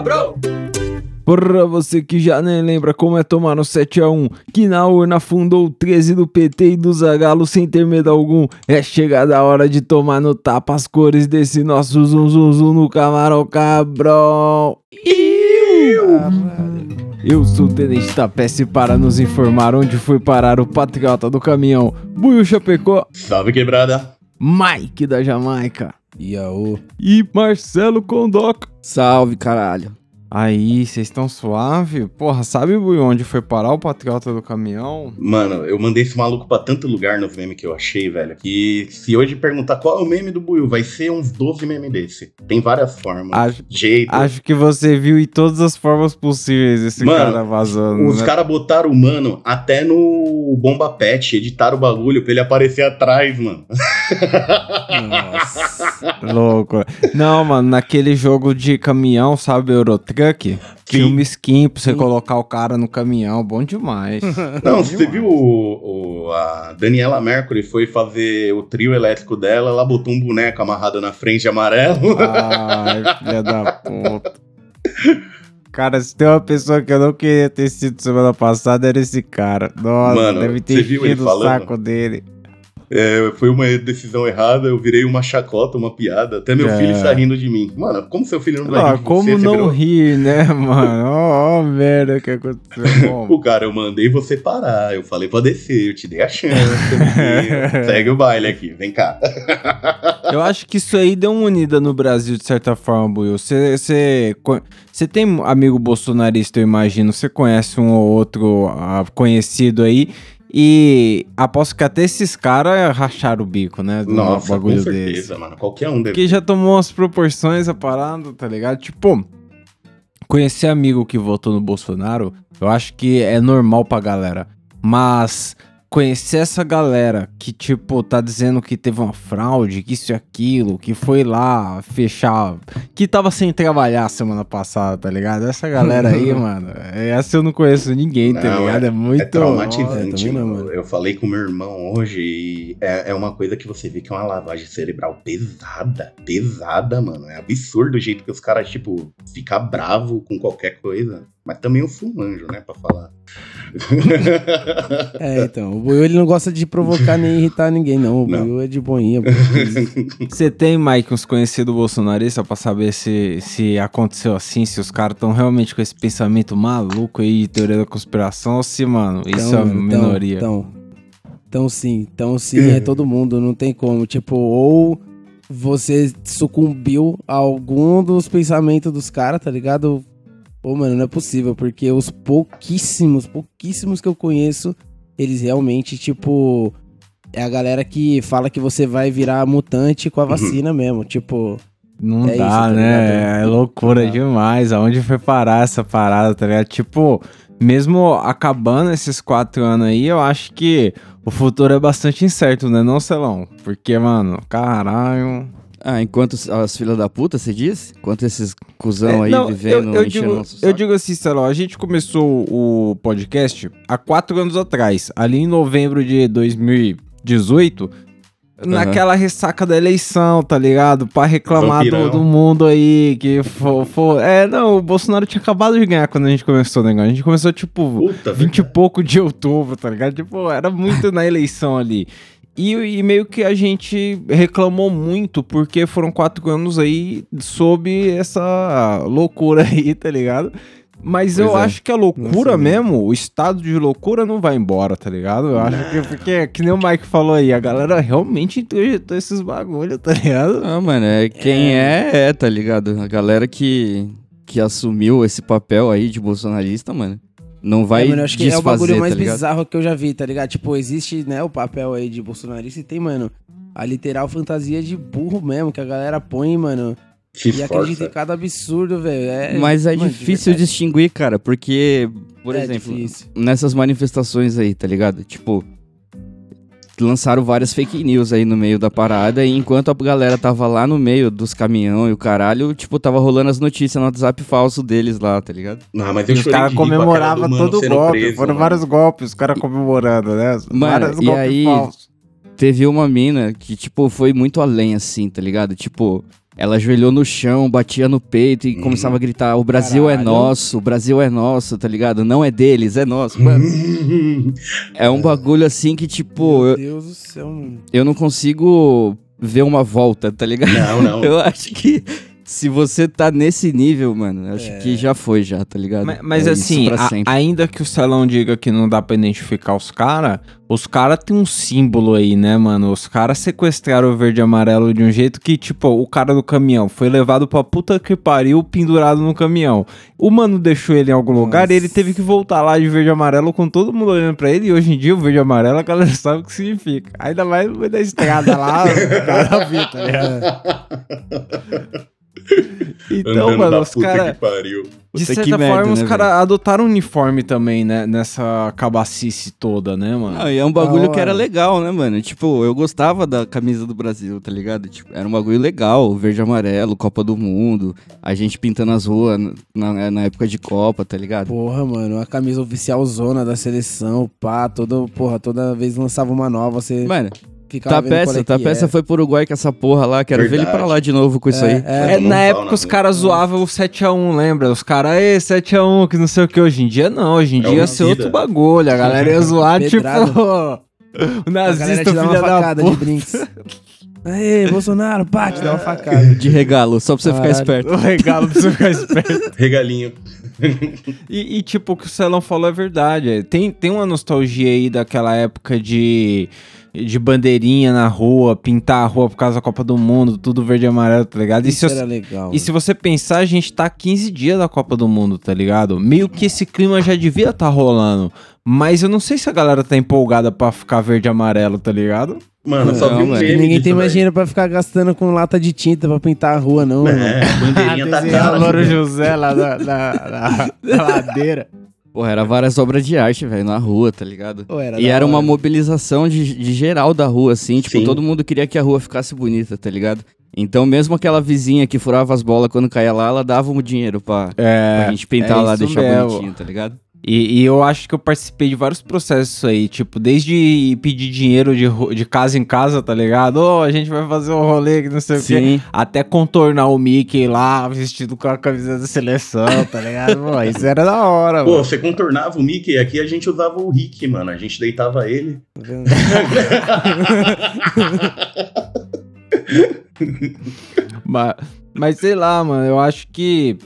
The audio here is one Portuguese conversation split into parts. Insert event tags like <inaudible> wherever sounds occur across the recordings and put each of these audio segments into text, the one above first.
cabrão! Pra você que já nem lembra como é tomar no 7x1, que na urna fundou o 13 do PT e do Zagalo sem ter medo algum. É chegada a hora de tomar no tapa as cores desse nosso zum zum zum no camarão cabrão. Eu sou o Tenente Tapece para nos informar onde foi parar o patriota do caminhão Buiu Chapecó, Salve quebrada! Mike da Jamaica Iaô. e Marcelo Condoca. Salve, caralho. Aí, vocês estão suave? Porra, sabe Buiu, onde foi parar o patriota do caminhão? Mano, eu mandei esse maluco pra tanto lugar nos memes que eu achei, velho. Que se hoje perguntar qual é o meme do Buiu, vai ser uns 12 memes desse. Tem várias formas, Acho- jeito. Acho que você viu em todas as formas possíveis esse Mano, cara vazando. Os né? caras botaram o mano até no Bomba Pet, editaram o bagulho pra ele aparecer atrás, mano. <laughs> Nossa. <laughs> Louco. Não, mano, naquele jogo de caminhão, sabe, Eurotruck? Tinha Sim. uma skin pra você colocar o cara no caminhão, bom demais. <laughs> Não, você viu o, o- a Daniela Mercury foi fazer o trio elétrico dela, ela botou um boneco amarrado na frente amarelo. Ai, filha da puta. Cara, se tem uma pessoa que eu não queria ter sido semana passada, era esse cara. Nossa, Mano, deve ter você viu ele enchido o saco dele. É, foi uma decisão errada, eu virei uma chacota, uma piada. Até meu É. filho está rindo de mim. Mano, como seu filho não vai Ah, rir de como você? Você não rir, né, mano? Ó, ó, merda que aconteceu. <laughs> O cara, eu mandei você parar. Eu falei pra descer, eu te dei a chance. <laughs> Segue o baile aqui, vem cá. <laughs> Eu acho que isso aí deu uma unida no Brasil, de certa forma, Buiu. Você tem amigo bolsonarista, eu imagino. Você conhece um ou outro ah, conhecido aí. E aposto que até esses caras racharam o bico, né? Do Nossa, com bagulho certeza, desse. mano. Qualquer um deve. Porque já tomou umas proporções a parada, tá ligado? Tipo, conhecer amigo que votou no Bolsonaro, eu acho que é normal pra galera. Mas conhecer essa galera que, tipo, tá dizendo que teve uma fraude, que isso e aquilo, que foi lá fechar, que tava sem trabalhar semana passada, tá ligado? Essa galera aí, <laughs> mano, essa eu não conheço ninguém, tá Não, ligado? É muito. É traumatizante, não, mano. Eu falei com meu irmão hoje e é, é uma coisa que você vê que é uma lavagem cerebral pesada, pesada, mano. É absurdo o jeito que os caras, tipo, ficam bravo com qualquer coisa. Mas também o fumanjo, né, pra falar. <laughs> É, então. O Buiu ele não gosta de provocar nem irritar ninguém, não. O Não. Buiu é de boinha. pô. <laughs> Você tem, Mike, uns conhecidos bolsonaristas pra saber se, se aconteceu assim, se os caras estão realmente com esse pensamento maluco aí de teoria da conspiração, ou se, mano, isso é a mano, minoria. Então, então sim, então sim, é todo mundo, não tem como. Tipo, ou você sucumbiu a algum dos pensamentos dos caras, tá ligado? Pô, mano, não é possível, porque os pouquíssimos, pouquíssimos que eu conheço, eles realmente, tipo, é a galera que fala que você vai virar mutante com a vacina mesmo. Tipo, Não É dá, isso, tá né? É loucura Não dá. demais. Aonde foi parar essa parada, tá ligado? Tipo, mesmo acabando esses quatro anos aí, eu acho que o futuro é bastante incerto, né, não, Celão? Porque, mano, caralho. Ah, enquanto as filhas da puta, você diz? Enquanto esses cuzão É, aí não, vivendo, eu, eu enchendo digo, nosso eu saco. digo assim, Celão, a gente começou o podcast há quatro anos atrás, ali em novembro de 2018, naquela ressaca da eleição, tá ligado? Pra reclamar do, Vampirão. do mundo aí, que for, for- É, não, o Bolsonaro tinha acabado de ganhar quando a gente começou o negócio. A gente começou, tipo, Puta, 20 e pouco de outubro, tá ligado? Tipo, era muito na eleição ali. E, e meio que a gente reclamou muito, porque foram quatro anos aí sob essa loucura <laughs> aí, tá ligado? Mas eu Pois é. acho que a loucura Nossa, mesmo, o estado de loucura não vai embora, tá ligado? Eu acho que, porque, que nem o Mike falou aí, a galera realmente introjetou esses bagulho, tá ligado? Ah, mano, é quem é, é, tá ligado? A galera que, que assumiu esse papel aí de bolsonarista, mano, não vai é, mano, eu acho que é o bagulho mais tá bizarro que eu já vi, tá ligado? Tipo, existe, né, o papel aí de bolsonarista e tem, mano, a literal fantasia de burro mesmo, que a galera põe, mano, se e acredita em cada absurdo, velho. É, Mas é mano, difícil verdade. distinguir, cara, porque, por É exemplo, difícil. nessas manifestações aí, tá ligado? Tipo, lançaram várias fake news aí no meio da parada e enquanto a galera tava lá no meio dos caminhão e o caralho, tipo, tava rolando as notícias no WhatsApp falso deles lá, tá ligado? Não, mas E eu os caras comemoravam todo o golpe. preso, Foram mano. vários golpes, os caras comemorando, né? Mano, vários e aí- falsos. Teve uma mina que, tipo, foi muito além, assim, tá ligado? Tipo, ela ajoelhou no chão, batia no peito e Uhum. começava a gritar: O Brasil é Caralho. nosso, o Brasil é nosso, tá ligado? Não é deles, é nosso. Mano, <laughs> é um bagulho assim que, tipo, Meu eu, Deus do céu, mano. eu não consigo ver uma volta, tá ligado? não, não. <laughs> Eu acho que se você tá nesse nível, mano, acho É. que já foi já, tá ligado? Mas, mas É assim, a- ainda que o Celão diga que não dá pra identificar os caras, os caras têm um símbolo aí, né, mano? Os caras sequestraram o verde e amarelo de um jeito que, tipo, o cara do caminhão foi levado pra puta que pariu, pendurado no caminhão. O mano deixou ele em algum lugar e ele teve que voltar lá de verde e amarelo com todo mundo olhando pra ele. E hoje em dia o verde e amarelo a galera <laughs> sabe o que significa. Ainda mais no meio da estrada lá, <laughs> o cara viu, tá ligado? <laughs> <laughs> Então, Andando mano, os caras. De certa merda, forma, os né, caras adotaram uniforme também, né? Nessa cabacice toda, né, mano? Ah, e é um bagulho Da que era legal, né, mano? Tipo, eu gostava da camisa do Brasil, tá ligado? Tipo, era um bagulho legal, verde e amarelo, Copa do Mundo, a gente pintando as ruas na, na época de Copa, tá ligado? Porra, mano, a camisa oficial zona da seleção, pá, toda, porra, toda vez lançava uma nova, você Mano, ficava tá peça, é tá peça é. foi pro Uruguai com essa porra lá, quero ver ele Verdade. pra lá de novo com isso aí. É, É, na época na os caras zoavam o 7x1, lembra? Os caras, ê, 7x1, que não sei o que. Hoje em dia não, hoje em É dia ia ser outro bagulho. A galera ia zoar, <laughs> tipo, o A galera <laughs> nazista te dá uma filha da facada de brinks. <laughs> Aê, Bolsonaro, pá, te dá uma facada. De regalo, só pra você ficar esperto. O regalo pra você ficar esperto. Regalinho. E, e, tipo, o que o Celão falou é verdade. é, Tem, tem uma nostalgia aí daquela época de, de bandeirinha na rua, pintar a rua por causa da Copa do Mundo, tudo verde e amarelo, tá ligado? E se, Isso você- era legal. e se você pensar, a gente tá 15 dias da Copa do Mundo, tá ligado? Meio que esse clima já devia tá rolando. Mas eu não sei se a galera tá empolgada pra ficar verde e amarelo, tá ligado? Mano, eu só Não, vi um mano. meme Ninguém tem mais dinheiro pra ficar gastando com lata de tinta pra pintar a rua, não, mano. É, bandeirinha <laughs> tá cara. Louro velho. José lá na ladeira. Porra, era várias obras de arte, velho, na rua, tá ligado? Pô, era E era uma hora. mobilização de, de geral da rua, assim. Tipo, Sim. todo mundo queria que a rua ficasse bonita, tá ligado? Então, mesmo aquela vizinha que furava as bolas quando caía lá, ela dava um dinheiro pra, É, pra gente pintar é lá, deixar mesmo. bonitinho, tá ligado? E, e eu acho que eu participei de vários processos aí, tipo, desde pedir dinheiro de, de casa em casa, tá ligado? Ô, a gente vai fazer um rolê que não sei o quê. Sim. Até contornar o Mickey lá, vestido com a camisa da seleção, tá ligado? Pô, <laughs> isso era da hora, Pô, mano. você contornava o Mickey, aqui a gente usava o Rick, mano. A gente deitava ele. <laughs> Mas, mas sei lá, mano, eu acho que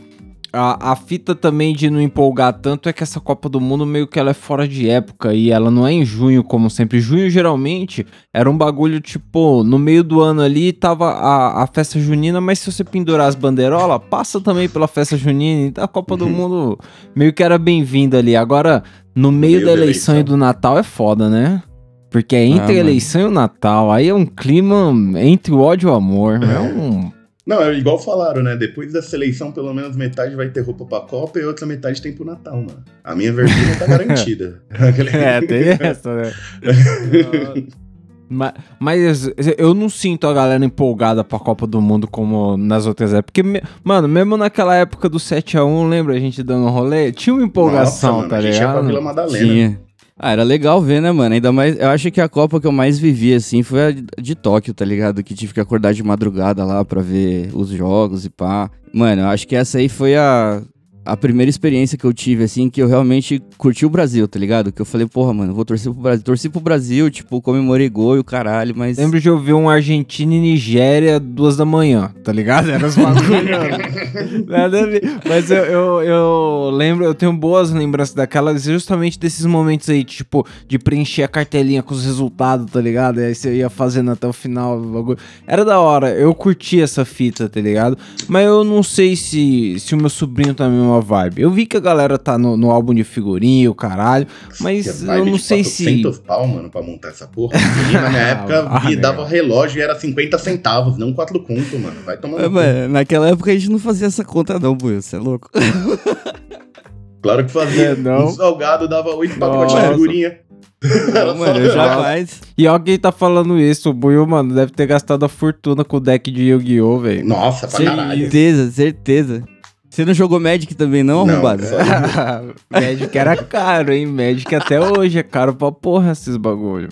a, a fita também de não empolgar tanto é que essa Copa do Mundo meio que ela é fora de época e ela não é em junho, como sempre. Junho geralmente era um bagulho tipo, no meio do ano ali tava a, a festa junina, mas se você pendurar as bandeirolas, passa também pela festa junina. Então a Copa do Mundo meio que era bem-vinda ali. Agora, no meio, meio da da eleição, e eleição. do Natal é foda, né? Porque é entre Ah, a mano. eleição e o Natal, aí é um clima entre o ódio e o amor. É um. Não, é igual falaram, né? Depois da seleção, pelo menos metade vai ter roupa pra Copa e outra metade tem pro Natal, mano. A minha verdinha tá <laughs> garantida. <laughs> É, tem essa, né? <laughs> mas, mas eu não sinto a galera empolgada pra Copa do Mundo como nas outras épocas. Porque, mano, mesmo naquela época do 7x1, lembra a gente dando um rolê? Tinha uma empolgação, Nossa, tá mano, a gente ia pra ligado? Vila Madalena. Tinha. Ah, era legal ver, né, mano? Ainda mais. Eu acho que a Copa que eu mais vivi, assim, foi a de, de Tóquio, tá ligado? Que tive que acordar de madrugada lá pra ver os jogos e pá. Mano, eu acho que essa aí foi a. A primeira experiência que eu tive, assim, que eu realmente curti o Brasil, tá ligado? Que eu falei, porra, mano, vou torcer pro Brasil. Torci pro Brasil, tipo, comemorei gol e o caralho, mas. Lembro de eu ver um Argentina e Nigéria duas da manhã, tá ligado? Era os bagulho. <laughs> Nada a ver. Mas eu, eu, eu lembro, eu tenho boas lembranças daquelas, justamente desses momentos aí, tipo, de preencher a cartelinha com os resultados, tá ligado? E aí você ia fazendo até o final o bagulho. Era da hora, eu curti essa fita, tá ligado? Mas eu não sei se, se o meu sobrinho tá mesma vibe. Eu vi que a galera tá no, no álbum de figurinha, o caralho, mas eu não sei se. 400 pau, mano, pra montar essa porra. Na minha <laughs> época, Ah, me legal. dava relógio e era 50 centavos, não 4 conto, mano. Vai tomar É, mano, naquela época a gente não fazia essa conta, não, Buio, você é louco. <laughs> Claro que fazia. É, não. Um salgado dava 8 pacotes de figurinha. Não, mano, eu jamais. E quem tá falando isso, o Buiu, mano, deve ter gastado a fortuna com o deck de Yu-Gi-Oh, velho. Nossa, pra caralho. Certeza, certeza. Você não jogou Magic também, não, Não, arrombado? <laughs> Magic era caro, hein? Magic até hoje é caro pra porra esses bagulho.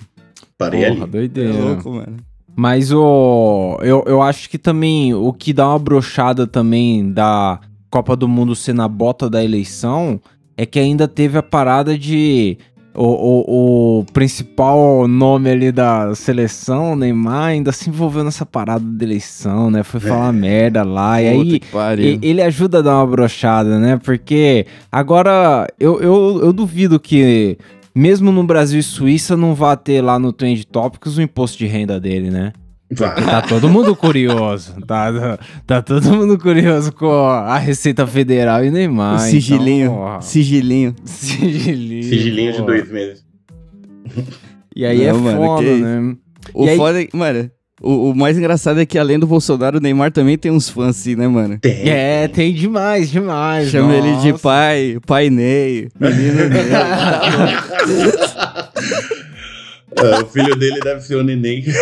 Parei Porra, ali. É doideira. louco, mano. Mas o. Eu, eu acho que também o que dá uma brochada também da Copa do Mundo ser na bota da eleição é que ainda teve a parada de. O, o, o principal nome ali da seleção, Neymar, ainda se envolveu nessa parada da eleição, né? Foi falar merda lá. e aí, Puta e- ele ajuda a dar uma brochada, né? Porque agora eu, eu, eu duvido que, mesmo no Brasil e Suíça, não vá ter lá no Trend Topics o imposto de renda dele, né? Vai. Tá todo mundo curioso. Tá, tá, tá todo mundo curioso com a Receita Federal e Neymar. O sigilinho. Então, sigilinho. sigilinho. Sigilinho de dois meses. E aí é Não, mano, foda, que né? O aí- foda é que, mano, o, o mais engraçado é que além do Bolsonaro, o Neymar também tem uns fãs assim, né, mano? Tem. É, tem demais, demais. Chama ele de nossa. pai, pai Ney, menino Ney. <laughs> <laughs> Ah, o filho dele deve ser o neném. <laughs>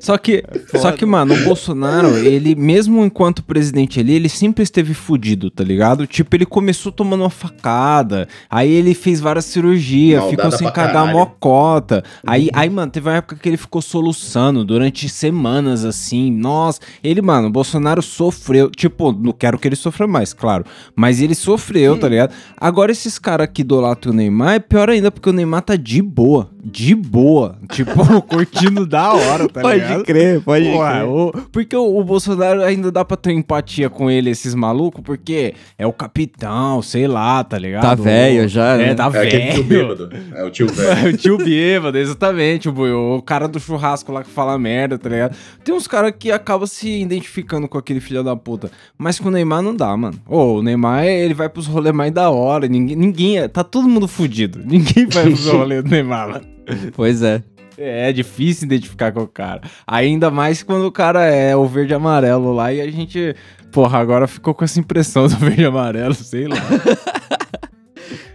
Só que, só que, mano, o Bolsonaro, ele, mesmo enquanto presidente ali, ele sempre esteve fudido, tá ligado? Tipo, ele começou tomando uma facada, aí ele fez várias cirurgias, ficou sem cagar caralho. mocota. Aí, aí, mano, teve uma época que ele ficou soluçando durante semanas, assim. Nossa, ele, mano, o Bolsonaro sofreu. Tipo, não quero que ele sofra mais, claro. Mas ele sofreu, tá ligado? Agora, esses caras que idolatram o Neymar é pior ainda, porque o Neymar tá de boa. De boa. Tipo, <laughs> curtindo da hora, tá ligado? pode crer, pode Porra, crer. o- porque o, o Bolsonaro ainda dá pra ter empatia com ele, esses malucos, porque é o capitão, sei lá, tá ligado? Tá velho já, É, né? tá É aquele tio velho. bêbado. É o tio <laughs> velho. É o tio bêbado, exatamente, o, o cara do churrasco lá que fala merda, tá ligado? Tem uns caras que acabam se identificando com aquele filho da puta. Mas com o Neymar não dá, mano. Ô, o Neymar, ele vai pros rolês mais da hora. Ninguém, ninguém é- tá todo mundo fudido. <laughs> Ninguém vai pros rolês do Neymar, mano. Pois é. É, é difícil identificar com o cara. Ainda mais quando o cara é o verde e amarelo lá e a gente, porra, agora ficou com essa impressão do <laughs> verde amarelo, sei lá. <laughs>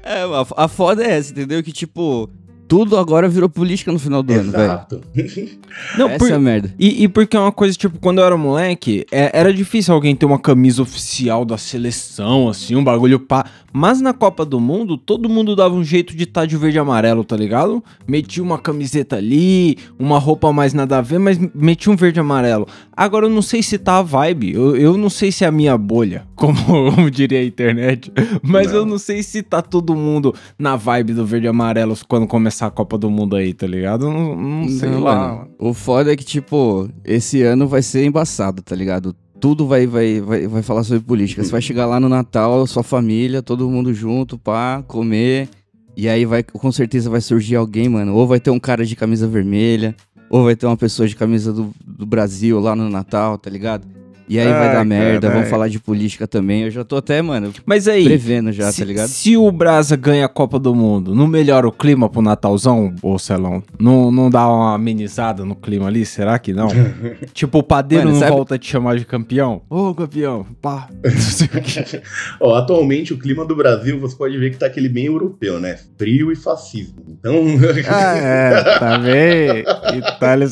É, a foda é essa, entendeu? Que, tipo, tudo agora virou política no final do ano, velho. Exato. <laughs> Não, Essa por- é a merda. E, e porque é uma coisa, tipo, quando eu era moleque, é- era difícil alguém ter uma camisa oficial da seleção, assim, um bagulho pá. Mas na Copa do Mundo, todo mundo dava um jeito de estar de verde e amarelo, tá ligado? Metia uma camiseta ali, uma roupa mais nada a ver, mas metia um verde e amarelo. Agora eu não sei se tá a vibe, eu, eu não sei se é a minha bolha, <laughs> como, como diria a internet, mas Não. eu não sei se tá todo mundo na vibe do verde e amarelo quando começar a Copa do Mundo aí, tá ligado? Não, não sei Não, lá. mano. O foda é que, tipo, esse ano vai ser embaçado, tá ligado? Tudo vai, vai, vai, vai falar sobre política. Você vai chegar lá no Natal, sua família, todo mundo junto, pá, comer. E aí vai, com certeza vai surgir alguém, mano. Ou vai ter um cara de camisa vermelha, ou vai ter uma pessoa de camisa do, do Brasil lá no Natal, tá ligado? E aí vai Ai, dar merda, vão falar de política também. Eu já tô até, mano, Mas aí, prevendo já, se, tá ligado? se o Brasa ganha a Copa do Mundo, não melhora o clima pro Natalzão, ô Celão? Não, não dá uma amenizada no clima ali? Será que não? <laughs> tipo, o padeiro Mano, não sabe- volta a te chamar de campeão? Ô, campeão, pá. Não sei o quê. Ó, atualmente o clima do Brasil, você pode ver que tá aquele meio europeu, né? Frio e fascismo. Então, ah, é, tá bem. <laughs> Itália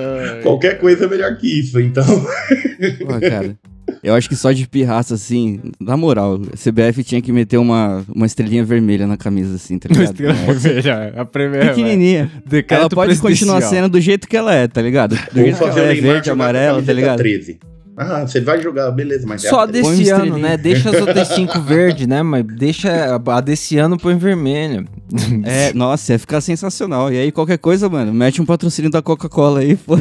secou. qualquer coisa é melhor que isso. Então, Pô, <laughs> cara. Eu acho que só de pirraça, assim, na moral, a CBF tinha que meter uma, uma estrelinha vermelha na camisa, assim, tá ligado? Estrela vermelha, a primeira. Pequenininha. Ela pode continuar sendo do jeito que ela é, tá ligado? Do vou jeito que ela é verde, amarela, tá ligado? 13. Ah, você vai jogar, beleza, mas é Só a 13. Põe desse uma ano, né? Deixa as outras cinco verde, né? Mas deixa a desse ano põe vermelha. É, nossa, ia ficar sensacional. E aí, qualquer coisa, mano, mete um patrocínio da Coca-Cola aí, pô.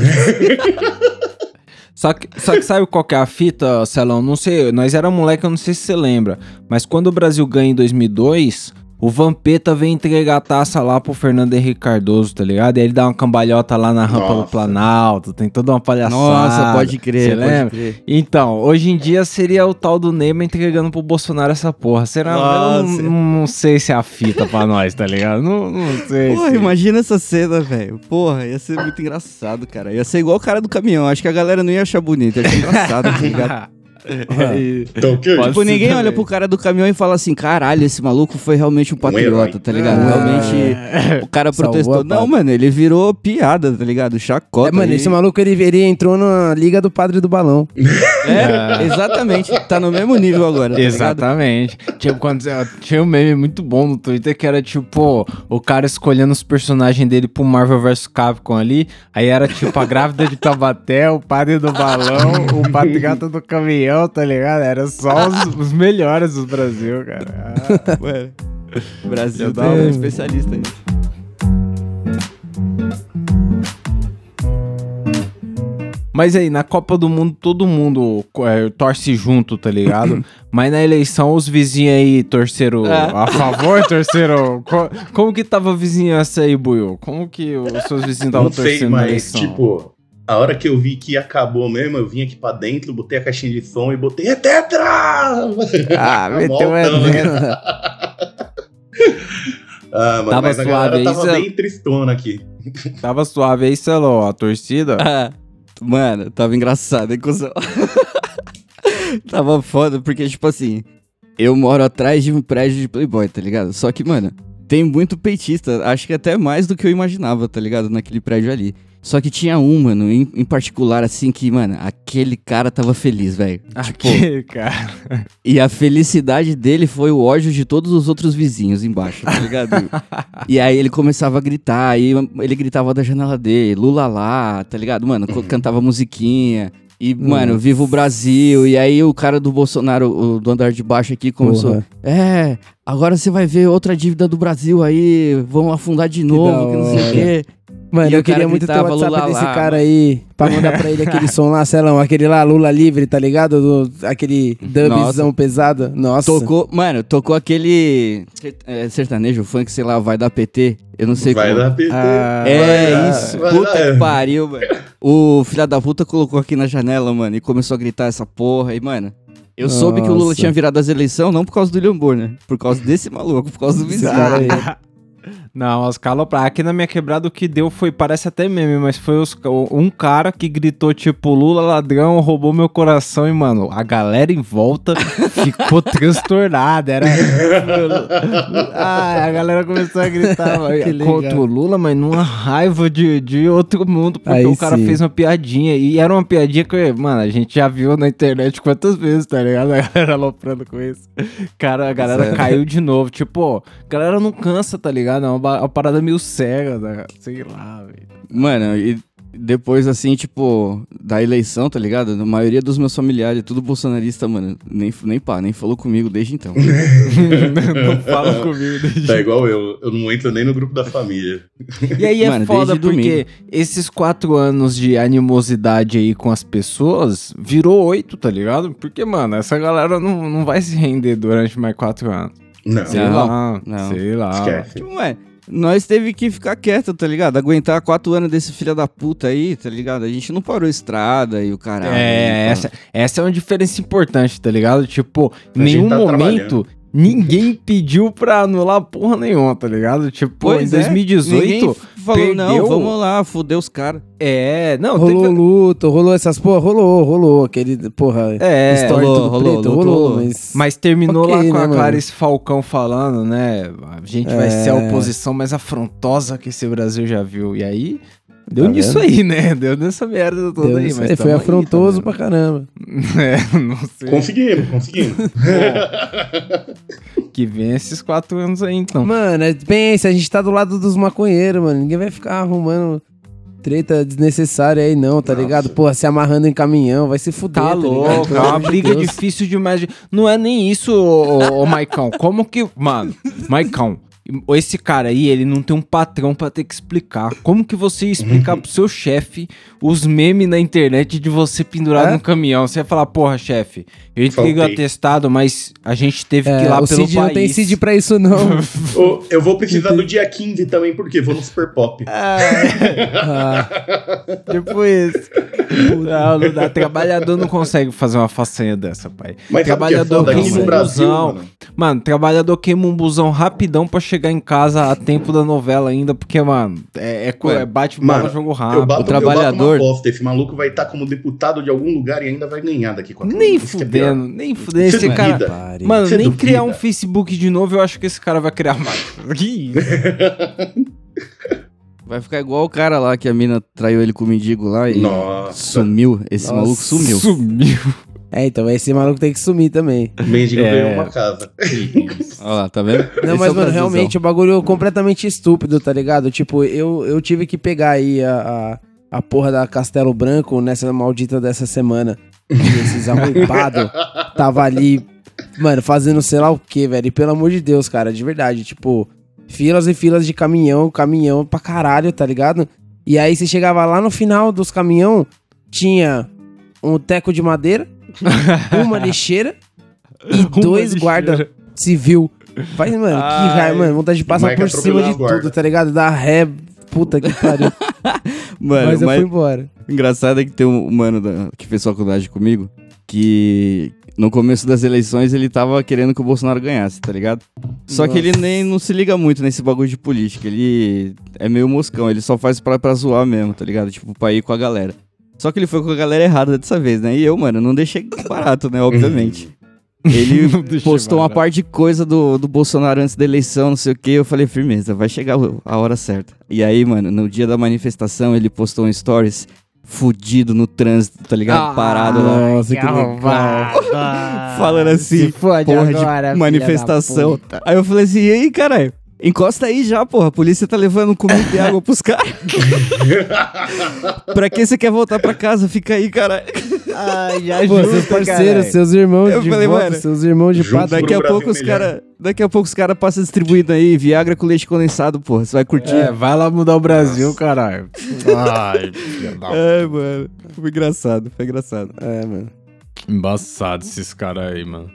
Só que, só que sabe qual que é a fita, Celão? Não sei, nós era moleque, eu não sei se você lembra. Mas quando o Brasil ganha em 2002, o Vampeta vem entregar a taça lá pro Fernando Henrique Cardoso, tá ligado? E aí ele dá uma cambalhota lá na rampa do Nossa. Planalto, tem toda uma palhaçada. Nossa, pode crer, pode lembra? crer. Então, hoje em dia seria o tal do Neymar entregando pro Bolsonaro essa porra. Será? Eu Nossa. não, não sei se é a fita pra nós, tá ligado? Não, não sei. Porra, se... imagina essa cena, velho. Porra, ia ser muito engraçado, cara. Ia ser igual o cara do caminhão. Acho que a galera não ia achar bonito, ia achar engraçado, tá ligado? <laughs> E- Então? Pode Tipo, ninguém olha também. pro cara do caminhão e fala assim, caralho, esse maluco foi realmente um patriota, tá ligado? Ah. Realmente o cara protestou. Não, mano, ele virou piada, tá ligado? Chacota. É, mano, esse maluco ele, ele entrou na liga do padre do balão. <laughs> É, exatamente. Tá no mesmo nível agora, tá ligado? Exatamente. Tipo, quando tinha um meme muito bom no Twitter que era tipo o cara escolhendo os personagens dele pro Marvel vs Capcom ali. Aí era tipo a grávida de Tabaté, o padre do balão, o patriota do caminhão, tá ligado? Era só os, <laughs> os melhores do Brasil, cara. Ah, <laughs> Mano, o Brasil tá dá, um especialista aí. Mas aí, na Copa do Mundo, todo mundo é, torce junto, tá ligado? <coughs> Mas na eleição, os vizinhos aí torceram Ah. a favor, <laughs> torceram. Co- como que tava a vizinhança aí, Buiu? Como que os seus vizinhos estavam Não sei, torcendo na mas, eleição? tipo, a hora que eu vi que acabou mesmo, eu vim aqui pra dentro, botei a caixinha de som e botei é tetra! Ah, <laughs> meteu é. <laughs> Ah, mano, Tava mas a suave aí, tava Zé? bem tristona aqui. Tava suave aí, Celô, a torcida. <laughs> Ah, mano, tava engraçado, hein, cuzão? tava foda, porque, tipo assim, eu moro atrás de um prédio de Playboy, tá ligado? Só que, mano, tem muito peitista, acho que até mais do que eu imaginava, tá ligado? Naquele prédio ali. Só que tinha um, mano, em, em particular, assim, que, mano, aquele cara tava feliz, velho. Tipo, Aqui, cara. e a felicidade dele foi o ódio de todos os outros vizinhos embaixo, tá ligado? e aí ele começava a gritar, aí ele gritava da janela dele, Lula lá, tá ligado? Mano, co- cantava musiquinha. E, mano, viva o Brasil. E aí o cara do Bolsonaro, o do andar de baixo aqui, começou. É, agora você vai ver outra dívida do Brasil aí, vão afundar de novo, que não sei o quê. Mano, E eu queria muito ter o WhatsApp Lula desse lá, cara mano. aí, pra mandar pra ele aquele <laughs> som lá, Celão, aquele lá, Lula livre, tá ligado? Do- aquele dubzão pesado. Nossa. Tocou, mano, tocou aquele é, sertanejo, funk, sei lá, vai dar PT. Eu não sei Vai como. dar PT. Ah, É Vai isso, vai puta dar. que pariu, mano. O filho da puta colocou aqui na janela, mano, e começou a gritar essa porra. E, mano, eu soube que o Lula Nossa. tinha virado as eleições não por causa do William Bonner, por causa desse maluco, por causa do vizinho. <laughs> Não, as calopras. Aqui na minha quebrada o que deu foi, parece até meme, mas foi os- um cara que gritou tipo, Lula ladrão, roubou meu coração e, mano, a galera em volta <laughs> ficou transtornada. Era. <laughs> ah, a galera começou a gritar mano, <laughs> contra o Lula, mas numa raiva de, de outro mundo, porque Aí o cara sim. fez uma piadinha. E era uma piadinha que, mano, a gente já viu na internet quantas vezes, tá ligado? A galera aloprando com isso. Cara, a galera Certo. caiu de novo. Tipo, a galera não cansa, tá ligado? É uma, parada meio cega, né? sei lá, velho. Mano, e depois, assim, tipo, da eleição, tá ligado? A maioria dos meus familiares, tudo bolsonarista, mano, nem, nem pá, nem falou comigo desde então. <laughs> não fala comigo. desde- Tá igual eu, eu não entro nem no grupo da família. E aí é Mano, foda porque esses quatro anos de animosidade aí com as pessoas virou oito, tá ligado? Porque, mano, essa galera não, não vai se render durante mais quatro anos. Não, Sei Não, lá, não. sei lá. esquece. Tipo, ué, nós teve que ficar quieto, tá ligado? Aguentar quatro anos desse filho da puta aí, tá ligado? A gente não parou estrada e o caralho. É, então. essa, essa é uma diferença importante, tá ligado? Tipo, em nenhum tá momento ninguém pediu pra anular porra nenhuma, tá ligado? Tipo, Pois em é, 2018, Ninguém falou, não, perdeu- vamos lá, foder os caras. é, não, Rolou teve- luto, rolou essas porra, rolou, rolou. Aquele, porra, É, história rolou, tudo rolou, preto, luto, rolou, rolou. mas... Mas terminou Ok, lá com né, a mano? Clarice Falcão falando, né? A gente vai ser a É. oposição mais afrontosa que esse Brasil já viu. E aí, deu Tá nisso aí, né? Deu nessa merda toda Deus, aí. Mas aí foi aí afrontoso também. pra caramba. <laughs> É, não sei. Conseguimos, conseguimos. Que vem esses quatro anos aí, então. Mano, é- pensa, a gente tá do lado dos maconheiros, mano. Ninguém vai ficar arrumando treta desnecessária aí, não, tá Nossa. ligado? Porra, se amarrando em caminhão, vai se fuder, Tá tá louco, é uma briga difícil demais. de- Não é nem isso, ô, ô, ô Maicão. Como que. Mano, Maicão, esse cara aí, ele não tem um patrão pra ter que explicar. Como que você ia explicar pro seu chefe os memes na internet de você pendurado É? no caminhão? Você ia falar, porra, chefe, eu entreguei o atestado, mas a gente teve que ir É, lá o pelo Cid país. não tem Cid pra isso, não. <laughs> Eu vou precisar do dia 15 também, porque vou no Super Pop. <laughs> ah, Tipo isso. Não, não dá. Trabalhador não consegue fazer uma façanha dessa, pai. Mas Trabalhador que é foda? Aqui queima um Brasil, busão. mano, Mano, trabalhador queima um busão rapidão pra chegar em casa a tempo da novela ainda, porque, mano, é, é, é bate bola, mano, jogo eu rápido. bato, o trabalhador- eu bato uma aposta, esse maluco vai estar como deputado de algum lugar e ainda vai ganhar daqui quatro Nem anos. É fudendo, nem fudendo. Você Esse cara. duvida? Pare. Mano, Você nem duvida? criar um Facebook de novo, eu acho que esse cara vai criar mais. <laughs> <laughs> Vai ficar igual o cara lá que a mina traiu ele com o mendigo lá e Nossa, sumiu. Esse Nossa. maluco sumiu. Sumiu. É, então esse maluco tem que sumir também. o mendigo É. ganhou uma casa. <laughs> Olha lá, tá vendo? Não, Esse mas, é o mano, realmente o bagulho é completamente estúpido, tá ligado? Tipo, eu, eu tive que pegar aí a, a, a porra da Castelo Branco nessa maldita dessa semana. E esses arrombados <laughs> tava ali, mano, fazendo sei lá o que, velho. E pelo amor de Deus, cara, de verdade. Tipo, filas e filas de caminhão, caminhão pra caralho, tá ligado? E aí você chegava lá no final dos caminhão, tinha um teco de madeira, <laughs> uma lixeira e Uma dois lixeira. guarda civil. Vai, mano, que Ai. raiva, mano. Vontade de passar Mike por cima de guarda. tudo, tá ligado? Dar ré. Puta que pariu. <laughs> Mano, mas eu mas fui embora. engraçado é que tem um mano da- que fez faculdade comigo que no começo das eleições ele tava querendo que o Bolsonaro ganhasse, tá ligado? Só que ele Nossa. nem não se liga muito nesse bagulho de política. Ele é meio moscão, ele só faz pra, pra zoar mesmo, tá ligado? Tipo, pra ir com a galera. Só que ele foi com a galera errada dessa vez, né? E eu, mano, não deixei barato, né? Obviamente. <laughs> Ele postou uma parte de coisa do, do Bolsonaro antes da eleição, não sei o que. Eu falei, firmeza, vai chegar a hora certa. E aí, mano, no dia da manifestação, ele postou um stories fudido no trânsito, tá ligado? Parado lá. Nossa, que legal. Falando assim, Se fode porra agora, de manifestação. Aí eu falei assim, e aí, caralho? Encosta aí já, porra. A polícia tá levando comida e água pros <laughs> caras. pra que você quer voltar pra casa? Fica aí, caralho. Ai, já Pô, seus parceiros, seus irmãos Eu de falei, volta, mano, seus irmãos de pato. Daqui a pouco os melhor. cara, daqui a pouco os cara passam distribuindo aí Viagra com leite condensado, porra. Você vai curtir? É, vai lá mudar o Brasil, caralho. Ai, filha da É, mano. Foi engraçado, foi engraçado. É, mano. Embaçado esses caras aí, mano.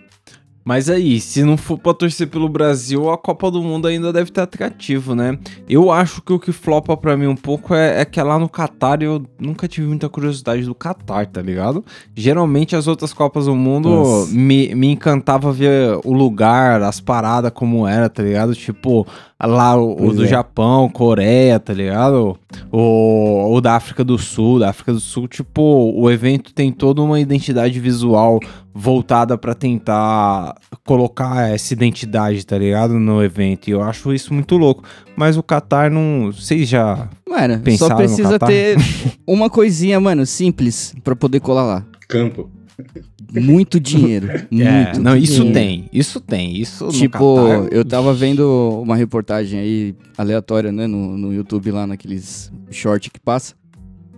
Mas aí, se não for pra torcer pelo Brasil, a Copa do Mundo ainda deve estar atrativo, né? Eu acho que o que flopa pra mim um pouco é, é que é lá no Catar eu nunca tive muita curiosidade do Catar, tá ligado? Geralmente as outras Copas do Mundo Nossa. me, me encantava ver o lugar, as paradas como era, tá ligado? Tipo, lá o, o do é. Japão, Coreia, tá ligado? O, o da África do Sul, da África do Sul, tipo, o evento tem toda uma identidade visual voltada pra tentar colocar essa identidade, tá ligado? No evento. E eu acho isso muito louco. Mas o Qatar não. Vocês já. Mano, só no precisa ter uma coisinha, mano, simples pra poder colar lá. Campo. Muito dinheiro. <laughs> Muito É, não, isso dinheiro. tem. Isso tem. Isso Tipo, eu tava vendo uma reportagem aí aleatória, né, no, no YouTube lá naqueles short que passa.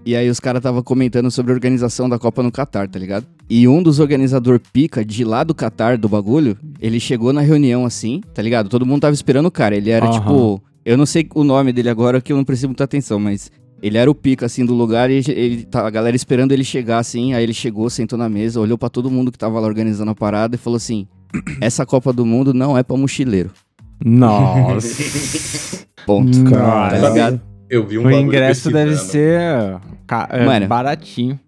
E aí os caras tava comentando sobre a organização da Copa no Catar, tá ligado? E um dos organizador pica de lá do Catar do bagulho, ele chegou na reunião assim, tá ligado? Todo mundo tava esperando o cara. Ele era Aham. tipo, eu não sei o nome dele agora que eu não preciso muita atenção, mas ele era o pica assim do lugar e ele tá, a galera esperando ele chegar assim, aí ele chegou, sentou na mesa, olhou pra todo mundo que tava lá organizando a parada e falou assim: <clears throat> "Essa Copa do Mundo não é pra mochileiro". Nossa. <laughs> Ponto. Cara, Tá ligado? Eu vi um o ingresso deve ser é, Mano. baratinho.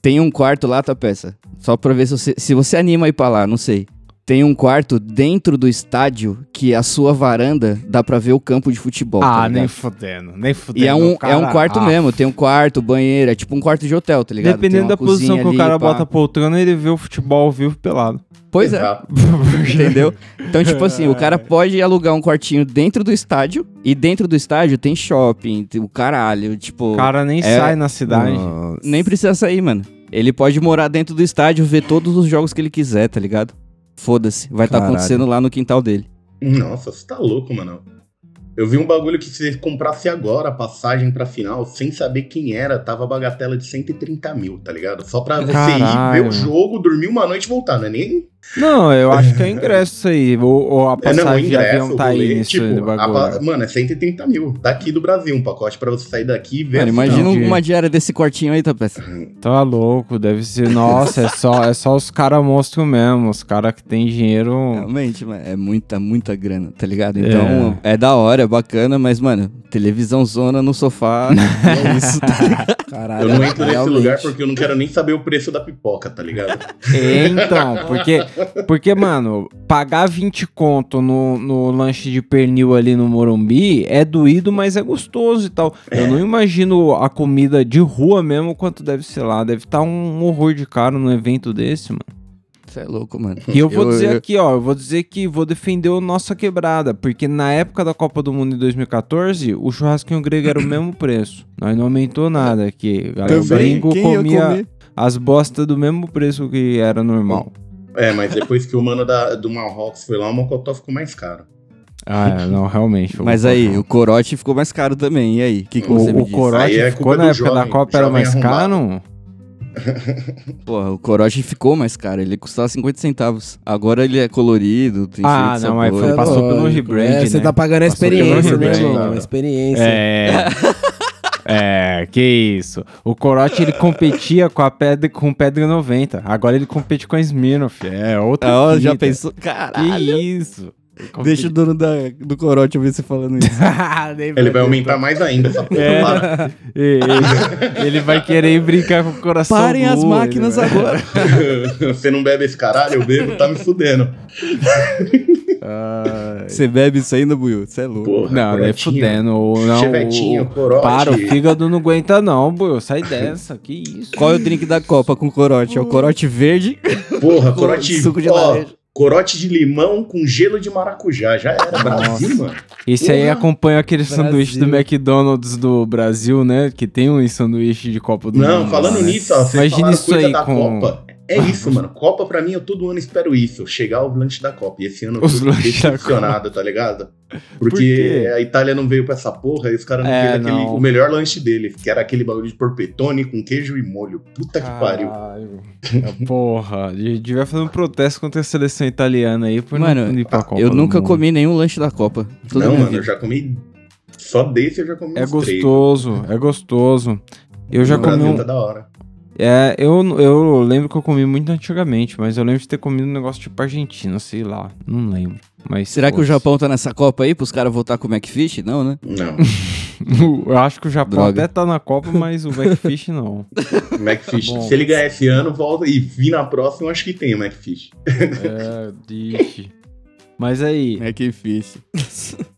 Tem um quarto lá, tá peça? Só pra ver se você, se você anima a ir pra lá, não sei. Tem um quarto dentro do estádio que a sua varanda dá pra ver o campo de futebol. tá ah, ligado? nem fudendo. Nem fudendo. E é um, cara. é um quarto Ah, mesmo, tem um quarto, banheiro, é tipo um quarto de hotel, tá ligado? Dependendo da posição que o ali, cara pá. bota a poltrona, ele vê o futebol ao vivo pelado. Pois é, Exato. <laughs> entendeu? Então, tipo <laughs> assim, o cara pode alugar um quartinho dentro do estádio e dentro do estádio tem shopping, tem o caralho, tipo... O cara nem É- sai na cidade. Nem precisa sair, mano. Ele pode morar dentro do estádio, ver todos os jogos que ele quiser, tá ligado? Foda-se, vai estar tá acontecendo lá no quintal dele. Nossa, você tá louco, mano. Eu vi um bagulho que se você comprasse agora a passagem pra final, sem saber quem era, tava a bagatela de 130 mil, tá ligado? Só pra você ir ver o jogo, dormir uma noite e voltar, não é nem Não, eu acho que é <laughs> ingresso isso aí. Ou, ou a É, não, o passagem de ingresso, avião tá aí nesse tipo, a bagulho. pa- mano, é 130 mil. Daqui do Brasil, um pacote pra você sair daqui e ver. Mano, a imagina Entendi. uma diária desse quartinho aí, tá peça. Tá louco, deve ser. Nossa, é só, é só os caras monstros mesmo. Os caras que tem dinheiro. Realmente, mano, é muita, muita grana, tá ligado? Então, é, da hora, é bacana, mas, mano, televisão zona no sofá, <laughs> é isso, tá ligado? Caralho, Eu não entro nesse realmente. lugar porque eu não quero nem saber o preço da pipoca, tá ligado? É, então, porque, porque, mano, pagar 20 conto no, no lanche de pernil ali no Morumbi é doído, mas é gostoso e tal. Eu não imagino a comida de rua mesmo quanto deve ser lá. Deve estar um horror de caro num evento desse, mano. Você é louco, mano. E eu vou Eu- dizer eu- aqui, ó, eu vou dizer que vou defender o nossa quebrada, porque na época da Copa do Mundo em 2014, o churrasquinho grego era o mesmo <coughs> preço. Nós não aumentou nada aqui. Galera, o gringo comia as bostas do mesmo preço que era normal. É, mas depois que o mano da, do Marrocos foi lá, o Mocotó ficou mais caro. Ah, é, não, realmente. Mas aí, o corote ficou mais caro também, e aí? O que, que você o, me o diz? corote Aí é ficou na época da jovem, Copa era mais arrombado. caro? <laughs> <laughs> Porra, o corote ficou mais caro, ele custava 50 centavos. Agora ele é colorido, tem Ah, não, mas foi- passou pelo lógico, rebrand, é, Você né? tá pagando a pelo experiência, né, irmão? né? A experiência. É. <laughs> É, que isso. O Corote ele competia com a pedra com pedra 90. Agora ele compete com a Smirnoff. É outra Ah, ó, já pensou? Caralho. Que isso? Deixa o dono da, do corote ouvir você falando isso. <laughs> Ele vai aumentar mais ainda essa porra. É. para. <laughs> ele, ele vai querer brincar com o coração Parem as duro, máquinas vai- agora. <laughs> Você não bebe esse caralho, eu bebo, tá me fudendo. Ai. Você bebe isso ainda, Buiu? Você é louco. Porra, Não, nem corotinho, fudendo. o- Não, Chevetinho, o- corote. Para, o fígado não aguenta não, boy. Sai dessa, que isso. Qual é o drink da Copa com corote? É o corote verde? Porra, corote. Suco de ó, laranja. Corote de limão com gelo de maracujá. Já era Brasil, mano. Esse aí acompanha aquele Brasil. sanduíche do McDonald's do Brasil, né? Que tem um sanduíche de Copa do Não, Mundo. falando né? nisso, ó, vocês Imagina isso aí da com- Copa. É isso, mano. Copa pra mim, eu todo ano espero isso. Chegar ao lanche da Copa. E esse ano eu tô decepcionado, tá ligado? Por Porque quê? a Itália não veio pra essa porra e os caras não É, viram aquele- não. o melhor lanche deles, que era aquele bagulho de porpetone com queijo e molho. Puta que pariu. Caralho. É, Porra, de- devia fazer um protesto contra a seleção italiana aí por Mano, não ir pra Copa eu nunca Mundo. comi nenhum lanche da Copa. Toda não, mano, eu vida. já comi. Só desse eu já comi É uns três. gostoso, é gostoso. Eu já No comi Brasil um... tá da hora. É, eu, eu lembro que eu comi muito antigamente, mas eu lembro de ter comido um negócio tipo Argentina, sei lá, não lembro. Mas Será que o. Japão tá nessa Copa aí pros caras voltar com o McFish? Não, né? Não. <laughs> Eu acho que o Japão Droga. até tá na Copa, mas o Backfish não. <laughs> McFish. Bom. Se ele ganhar esse ano, volta e vir na próxima, eu acho que tem o McFish. É, <laughs> dixe. Mas aí, McFish.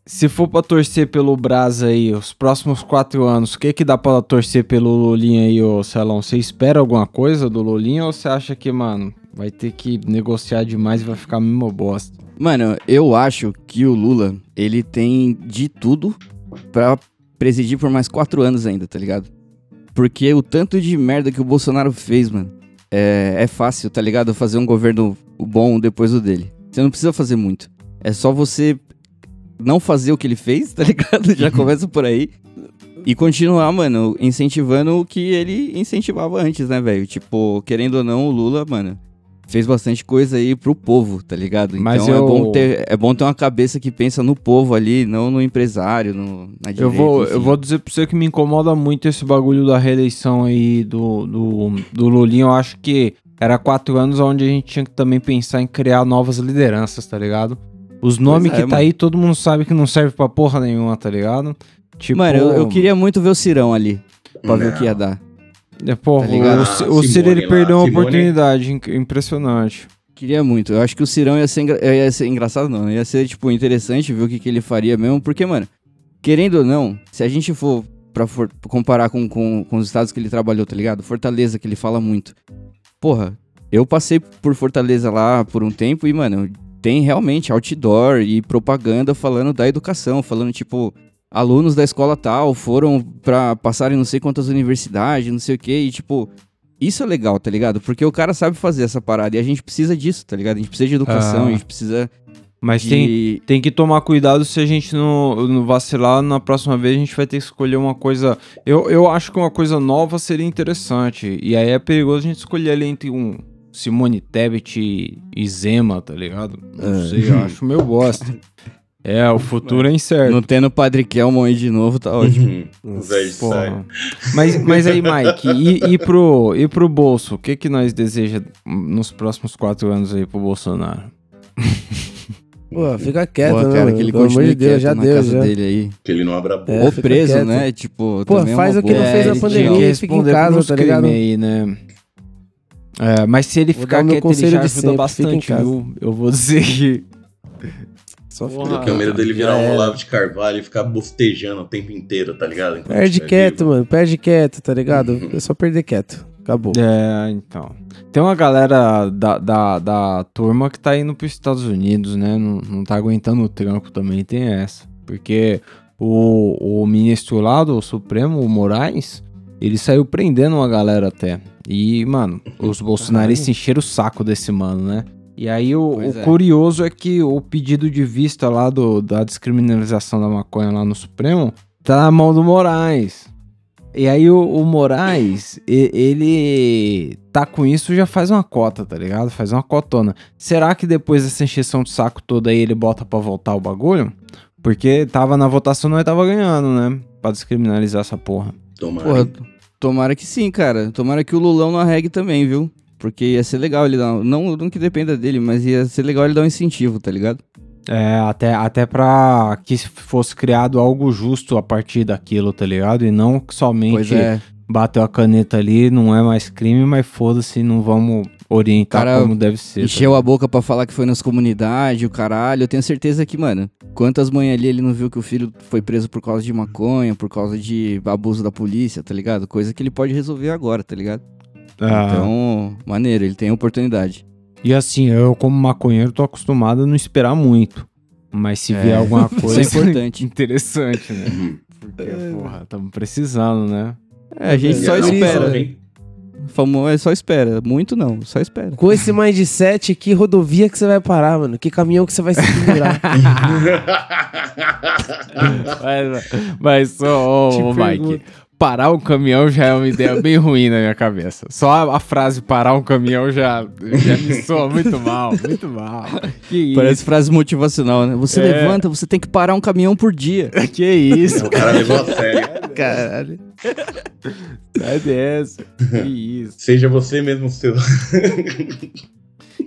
Se for pra torcer pelo Brás aí, os próximos quatro anos, o que que dá pra torcer pelo Lolinha aí, ô Celão? Você espera alguma coisa do Lolinha ou você acha que, mano, vai ter que negociar demais e vai ficar a mesma bosta? Mano, eu acho que o Lula, ele tem de tudo pra presidir por mais quatro anos ainda, tá ligado? Porque o tanto de merda que o Bolsonaro fez, mano, é, é fácil, tá ligado? Fazer um governo bom depois do dele. Você não precisa fazer muito. É só você não fazer o que ele fez, tá <laughs> ligado? Já começa por aí. E continuar, mano, incentivando o que ele incentivava antes, né, velho? Tipo, querendo ou não, o Lula, mano, fez bastante coisa aí pro povo, tá ligado? Mas então é, eu- bom ter, é bom ter uma cabeça que pensa no povo ali, não no empresário, no, na direita, Eu vou, eu vou dizer pra você que me incomoda muito esse bagulho da reeleição aí do, do, do Lulinha. Eu acho que era quatro anos onde a gente tinha que também pensar em criar novas lideranças, tá ligado? Os nomes é, que tá mano. aí, todo mundo sabe que não serve pra porra nenhuma, tá ligado? Tipo, Mano, eu, eu queria muito ver o Cirão ali, pra ver o que ia Não. dar. É, porra, tá o, Ah, o Ciro ele lá, perdeu uma Simone- oportunidade impressionante. Queria muito. Eu acho que o Cirão ia ser, engra- ia ser engraçado, não. Ia ser, tipo, interessante ver o que, que ele faria mesmo. Porque, mano, querendo ou não, se a gente for pra for- comparar com, com, com os estados que ele trabalhou, tá ligado? Fortaleza, que ele fala muito. Porra, eu passei por Fortaleza lá por um tempo e, mano, tem realmente outdoor e propaganda falando da educação, falando, tipo, alunos da escola tal foram pra passarem não sei quantas universidades, não sei o quê, e, tipo, isso é legal, tá ligado? Porque o cara sabe fazer essa parada e a gente precisa disso, tá ligado? A gente precisa de educação, Ah. a gente precisa Mas tem, de... Tem que tomar cuidado se a gente não, não vacilar. Na próxima vez a gente vai ter que escolher uma coisa. Eu, eu acho que uma coisa nova seria interessante. E aí é perigoso a gente escolher ali entre um Simone Tebet e, Zema, tá ligado? Não É. sei, eu acho meio bosta. <laughs> É, o futuro é incerto. Não tendo o Padre Kelmon aí de novo, tá ótimo. Uhum. Porra. Mas, mas aí, <laughs> Mike, e, e, pro, e pro bolso? O que que nós deseja nos próximos quatro anos aí pro Bolsonaro? <laughs> Pô, fica quieto, Pô, né? cara, mano? que ele Pelo continue de Deus, quieto já na deu, casa já. dele aí. Que ele não abra a boca. É, Ou preso, quieto. né? Tipo, Pô, também é faz uma o que não fez na ele pandemia e fica em casa, tá ligado? aí, né? É, mas se ele Vou ficar o quieto, ele conselho já de ajuda sempre, fica em bastante, viu? Eu vou dizer que... <laughs> Só Porra. Eu tenho medo dele virar Já um. Olavo de Carvalho e ficar bostejando o tempo inteiro, tá ligado? Enquanto Perde estiver quieto, vivo. mano. Perde quieto, tá ligado? <laughs> É só perder quieto. Acabou. É, então. Tem uma galera da, da, da turma que tá indo pros Estados Unidos, né? Não, não tá aguentando o tranco também, tem essa. Porque o, o ministro lá do Supremo, o Moraes, ele saiu prendendo uma galera até. E, mano, os bolsonaristas encheram o saco desse mano, né? E aí o, o é. curioso é que o pedido de vista lá do, da descriminalização da maconha lá no Supremo tá na mão do Moraes. E aí o, o Moraes, ele tá com isso já faz uma cota, tá ligado? Faz uma cotona. Será que depois dessa encheção de saco toda aí ele bota pra voltar o bagulho? Porque tava na votação, nós tava ganhando, né? Pra descriminalizar essa porra. Tomara. Porra, tomara que sim, cara. Tomara que o Lulão não arregue também, viu? Porque ia ser legal ele dar. um- Não, não que dependa dele, mas ia ser legal ele dar um incentivo, tá ligado? É, até, até pra que fosse criado algo justo a partir daquilo, tá ligado? E não somente é. bateu a caneta ali, não é mais crime, mas foda-se, não vamos orientar Cara, como deve ser. tá Encheu a boca pra falar que foi nas comunidades, o caralho. Eu tenho certeza que, mano, quantas manhãs ali ele não viu que o filho foi preso por causa de maconha, por causa de abuso da polícia, tá ligado? Coisa que ele pode resolver agora, tá ligado? Ah. Então, maneiro, ele tem a oportunidade. E assim, eu como maconheiro tô acostumado a não esperar muito. Mas se vier É, alguma coisa Isso é importante. interessante, né? Uhum. Porque, porra, estamos precisando, né? É, a gente É, só espera. né? Hein? Famo- é só espera. Muito não, só espera. Com esse mindset, que rodovia que você vai parar, mano? Que caminhão que você vai se pendurar? <laughs> Mas, mas só, ô, Te ô, Mike, parar um caminhão já é uma ideia bem ruim na minha cabeça. Só a, a frase parar um caminhão já, já me soa muito mal, muito mal. Que isso? Parece frase motivacional, né? Você É. levanta, você tem que parar um caminhão por dia. <laughs> Que isso? O cara levou a sério. Caralho. <laughs> Sai dessa. Que <laughs> isso? Seja você mesmo seu.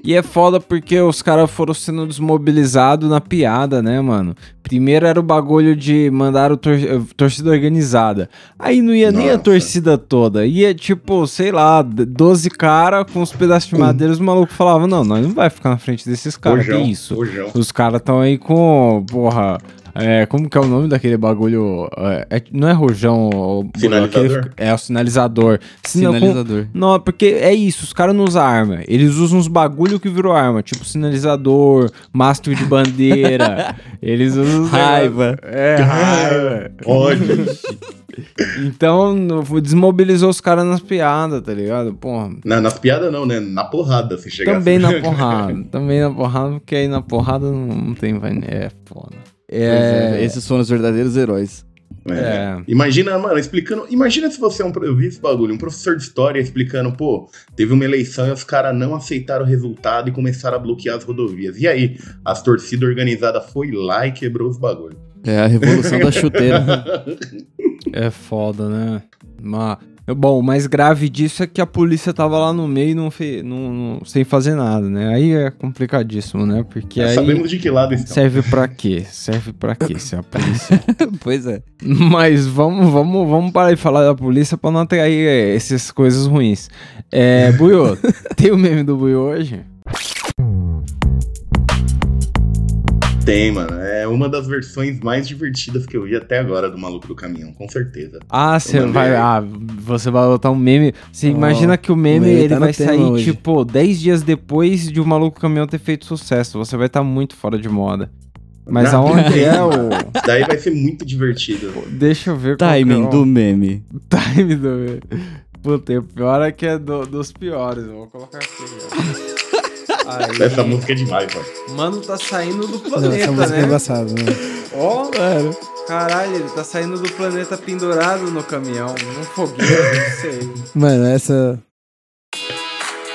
E é foda porque os caras foram sendo desmobilizados na piada, né, mano? Primeiro era o bagulho de mandar o tor torcida organizada. Aí não ia nem a Nossa. torcida toda. Ia tipo, sei lá, d- 12 caras com os pedaços de madeira. Os malucos falavam: Não, nós não vai ficar na frente desses caras. Que isso? Os caras tão aí com. Porra. É, como que é o nome daquele bagulho? É, é- não é rojão. o- Sinalizador? aquele- é o sinalizador. Sina- com- Sinalizador. não, porque é isso, os caras não usam arma. Eles usam uns bagulho que virou arma, tipo sinalizador, mastro de bandeira. <laughs> Eles usam. Raiva. É, raiva. Ódio. Então, desmobilizou os caras nas piadas, tá ligado? Porra. Na, nas piadas não, né? Na porrada, se chegar Também na <laughs> porrada. também na porrada, porque aí na porrada não, não tem. vai- É foda. É. é, esses foram os verdadeiros heróis. É. É. Imagina, mano, explicando. Imagina se você é um. Eu vi esse bagulho, um professor de história explicando, pô, teve uma eleição e os caras não aceitaram o resultado e começaram a bloquear as rodovias. E aí, as torcidas organizadas foi lá e quebrou os bagulhos. É a revolução da chuteira. <laughs> É foda, né? Mas, bom, o mais grave disso é que a polícia tava lá no meio não fe, não, não- sem fazer nada, né? Aí é complicadíssimo, né? Porque aí Sabemos de que lado estão. serve pra quê? Serve pra quê se é a polícia? <laughs> pois é. Mas vamos, vamos, vamos parar de falar da polícia pra não atrair é, essas coisas ruins. É, Buiô, <laughs> tem o meme do Buiô hoje? Tem, mano. É uma das versões mais divertidas que eu vi até agora do Maluco do Caminhão, com certeza. Ah, você vai. aí. Ah, você vai botar um meme. Você Ó, imagina que o meme meme ele tá vai sair, hoje. tipo, 10 dias depois de o Maluco Caminhão ter feito sucesso. Você vai estar muito fora de moda. Mas Não, aonde é <laughs> o. Daí vai ser muito divertido. Deixa eu ver qual que é Timing do meme. <laughs> Time do meme. Puta, o pior é que é do- dos piores. Eu vou colocar aqui. Aí, Essa música é demais, mano. Mano, tá saindo do Não, planeta, essa música é né? embaçada, né? Ó, caralho, ele tá saindo do planeta pendurado no caminhão, num foguete, não sei. Mano, essa.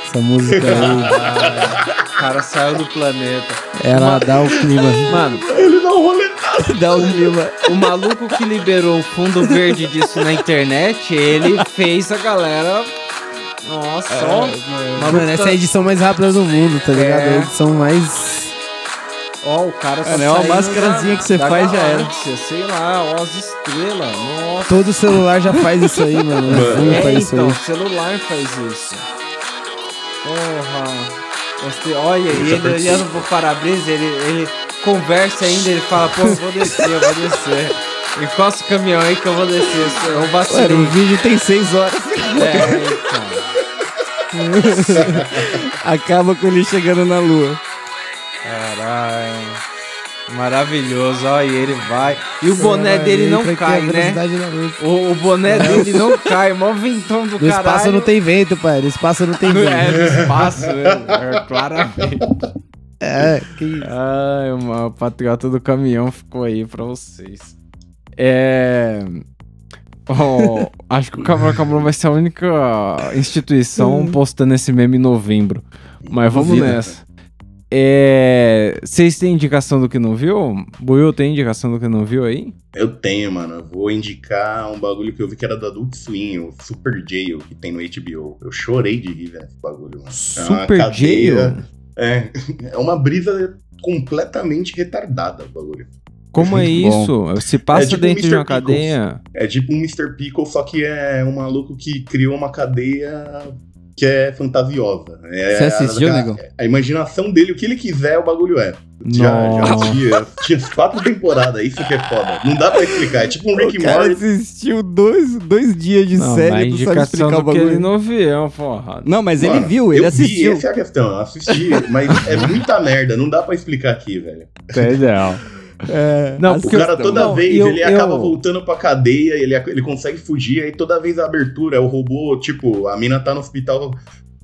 Essa música aí, <laughs> O cara saiu do planeta. ela dá o clima. Mano, Ele dá um rolê. <laughs> Dá o clima. o maluco que liberou o fundo verde disso na internet, ele fez a galera. Nossa. Mas, mano, essa é a edição mais rápida do mundo, tá ligado? É. A edição mais. Ó, o cara tá É, né? Uma máscarazinha que você da faz, já era. Sei lá, ó, as estrelas. Nossa. Todo celular já faz isso aí, mano. <laughs> O iPhone É, faz isso então, aí. o celular faz isso. Porra. Você, olha, e ele olhando pro para-brisa, ele, ele conversa ainda, ele fala, pô, eu vou descer, eu vou descer. Encosta o caminhão aí que eu vou descer. Eu Mano, vacilei. o vídeo tem seis horas. É, então. <laughs> Acaba com ele chegando na lua. Caralho. Maravilhoso, ó, e ele vai. E o boné Vai, dele não cai, né? O, o boné dele não cai, mó ventão do <laughs> No caralho. espaço não tem vento, pai. No espaço não tem No- <laughs> vento. É, no espaço, é, é, claramente. É, que Ai, o patriota do caminhão ficou aí pra vocês. É. Ó, acho que o Cabral Cabral vai ser a única instituição postando esse meme em novembro. Mas vamos nessa. É. Vocês têm indicação do que não viu? Buiu tem indicação do que não viu aí? Eu tenho, mano. Eu vou indicar um bagulho que eu vi que era da Adult Swim, o Super Jail, que tem no HBO. Eu chorei de rir vendo esse bagulho, mano. É uma Super cadeia- Jail? É, <laughs> é uma brisa completamente retardada o bagulho. Como é Bom. isso? Se passa É tipo dentro de Mr. uma Pickles. cadeia? É tipo um Mr. Pickle, só que é um maluco que criou uma cadeia que é fantasiosa. É, Você assistiu, a, negão? A imaginação dele, o que ele quiser, o bagulho é. Já, já assistia. Tinha quatro temporadas, isso que é foda. Não dá pra explicar. É tipo um Rick o cara Morty. assistiu dois, dois dias de Não, série e não sabe explicar o bagulho. ele não viu, porra. Não, mas ele Mano, viu, ele eu assistiu. Vi, essa é a questão. Assisti, mas é muita merda. Não dá pra explicar aqui, velho. Entendeu? É, Não, O porque- cara toda não, vez eu- ele eu- acaba voltando pra cadeia, ele, ele consegue fugir, aí toda vez a abertura, o robô, tipo, a mina tá no hospital,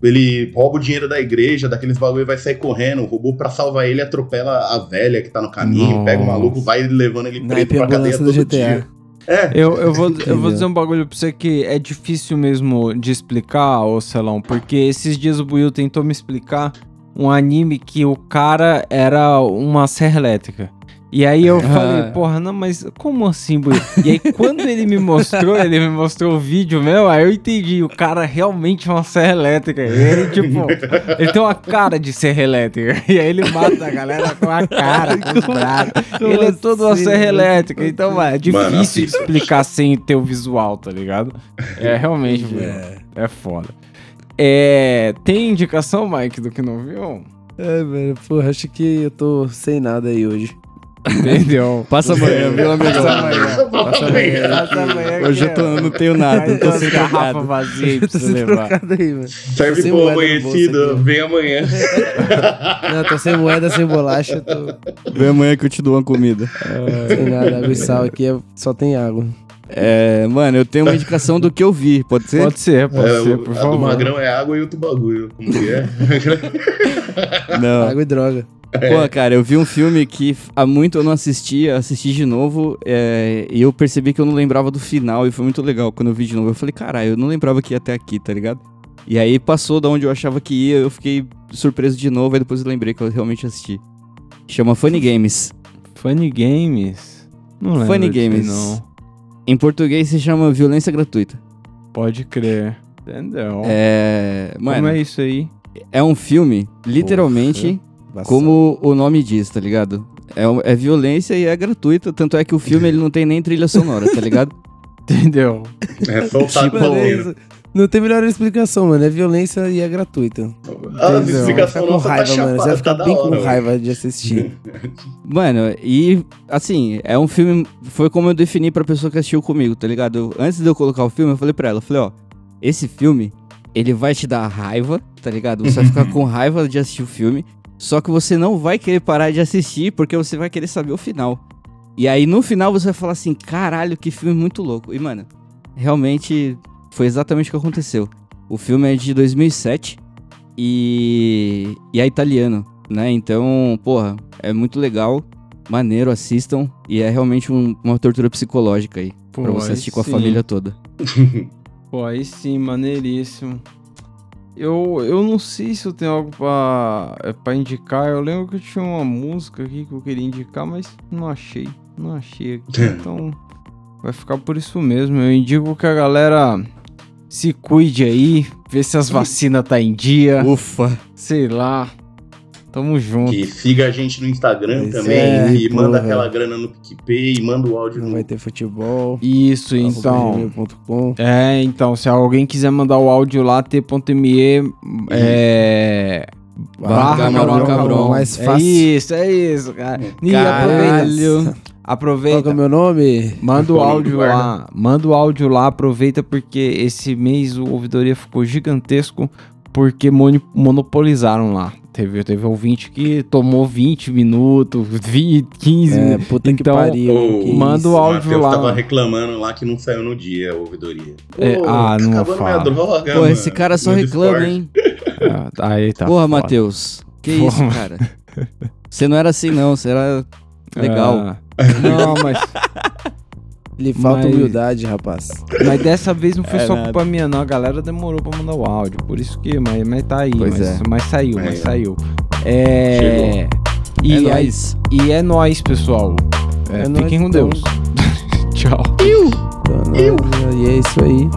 ele rouba o dinheiro da igreja, daqueles bagulho e vai sair correndo, o robô pra salvar ele atropela a velha que tá no caminho, Nossa. pega o maluco, vai levando ele preso pra cadeia todo do GTA. dia. É, Eu, eu, vou, eu vou dizer um bagulho pra você que é difícil mesmo de explicar, ô Celão, porque esses dias o Buiu tentou me explicar um anime que o cara era uma serra elétrica. E aí eu falei, porra, não, mas como assim, Buiu? E aí quando ele me mostrou, ele me mostrou o vídeo meu, aí eu entendi, o cara realmente é uma serra elétrica. E ele, tipo, ele tem uma cara de serra elétrica. E aí ele mata a galera com a cara, com. Como ele é todo uma assim, serra mano? elétrica. Então, mano, é difícil Mano, explicar sem ter o visual, tá ligado? É realmente, é, é foda. É, tem indicação, Mike, do que não viu? É, velho, porra, acho que eu tô sem nada aí hoje. Entendeu? <laughs> Passa amanhã, viu, amigo? Passa amanhã. Passa amanhã. Passa amanhã Hoje eu tô, não tenho nada, tô sem vazias aí <laughs> pra você sem levar. aí, mano. serve sem pro amanhecido, vem amanhã. <laughs> Não, tô sem moeda, sem bolacha, tô Vem amanhã que eu te dou uma comida. sem nada. Água e sal aqui é- só tem água. É, mano, eu tenho uma indicação do que eu vi, pode ser? Pode ser, pode É, ser, o- por a favor. magrão é água e outro bagulho. Como que é? Não. Água e droga. Pô, cara, eu vi um filme que há muito eu não assistia, assisti de novo é, e eu percebi que eu não lembrava do final e foi muito legal quando eu vi de novo. Eu falei, caralho, eu não lembrava que ia até aqui, tá ligado? E aí passou da onde eu achava que ia, eu fiquei surpreso de novo, aí depois eu lembrei que eu realmente assisti. Chama Funny Games. Funny Games? Não lembro Funny Games. não. Em português se chama Violência Gratuita. Pode crer. Entendeu? É. Mano, Como é isso aí? é um filme, literalmente, como o nome diz, tá ligado? É, é violência e é gratuita, tanto é que o filme ele não tem nem trilha sonora, tá ligado? <laughs> Entendeu? É só o taco Mano, valendo. isso. Não tem melhor explicação, mano. É violência e é gratuita. A Entendeu? explicação nossa tá raiva, mano. Você vai chapada, ficar tá bem da com hora. raiva de assistir. <laughs> Mano, e assim, é um filme. Foi como eu defini pra pessoa que assistiu comigo, tá ligado? Eu- antes de eu colocar o filme, eu falei pra ela, eu falei, ó, esse filme, ele vai te dar raiva, tá ligado? Você vai ficar <laughs> com raiva de assistir o filme, só que você não vai querer parar de assistir porque você vai querer saber o final. E aí no final você vai falar assim, caralho, que filme muito louco. E mano, realmente foi exatamente o que aconteceu. O filme é de 2007 e, e é italiano, né? Então, porra, é muito legal, maneiro, assistam. E é realmente um- uma tortura psicológica aí, Pô, pra você assistir com a família toda. <laughs> Pô, aí sim, maneiríssimo. Eu, eu não sei se eu tenho algo pra, é, indicar. Eu lembro que eu tinha uma música aqui que eu queria indicar, mas não achei. Não achei aqui. então vai ficar por isso mesmo. Eu indico que a galera se cuide aí, vê se as <laughs> vacinas tá em dia. Ufa. Sei lá. Tamo junto. Que siga a gente no Instagram Pois também. é, e manda porra. aquela grana no PicPay e manda o áudio Não no. vai ter futebol. Isso, então. É, então, se alguém quiser mandar o áudio lá, t.me é. Barra Camarão Cabron. Mais É fácil. isso, é isso, cara. E aproveita. Qual Aproveita. que é o meu nome? Manda o Qual áudio lá. Manda o áudio lá, aproveita porque esse mês o ouvidoria ficou gigantesco porque monopolizaram lá. Teve, teve ouvinte que tomou 20 minutos, 20, 15 É, minutos. puta que Então, pariu. o- que manda o áudio Matheus lá. tava reclamando lá que não saiu no dia a ouvidoria. É, Pô, ah, não acabando fala. minha droga, Pô, mano, esse cara só no reclama, Discord. hein? Ah, Aí tá. Porra. Matheus. Que Porra. isso, cara? Você não era assim, não. Você era legal. Ah, não, mas, Lhe falta Mas- humildade, rapaz. mas dessa vez não foi É só nada. culpa minha, não. A galera demorou pra mandar o áudio. Por isso que. Mas, mas tá aí. Pois mas, é. mas saiu, mas ó. saiu. É. E, é aí- nóis. e é nóis, pessoal. É, É nóis, fiquem com então. Deus. <laughs> Tchau. Então, E é isso aí.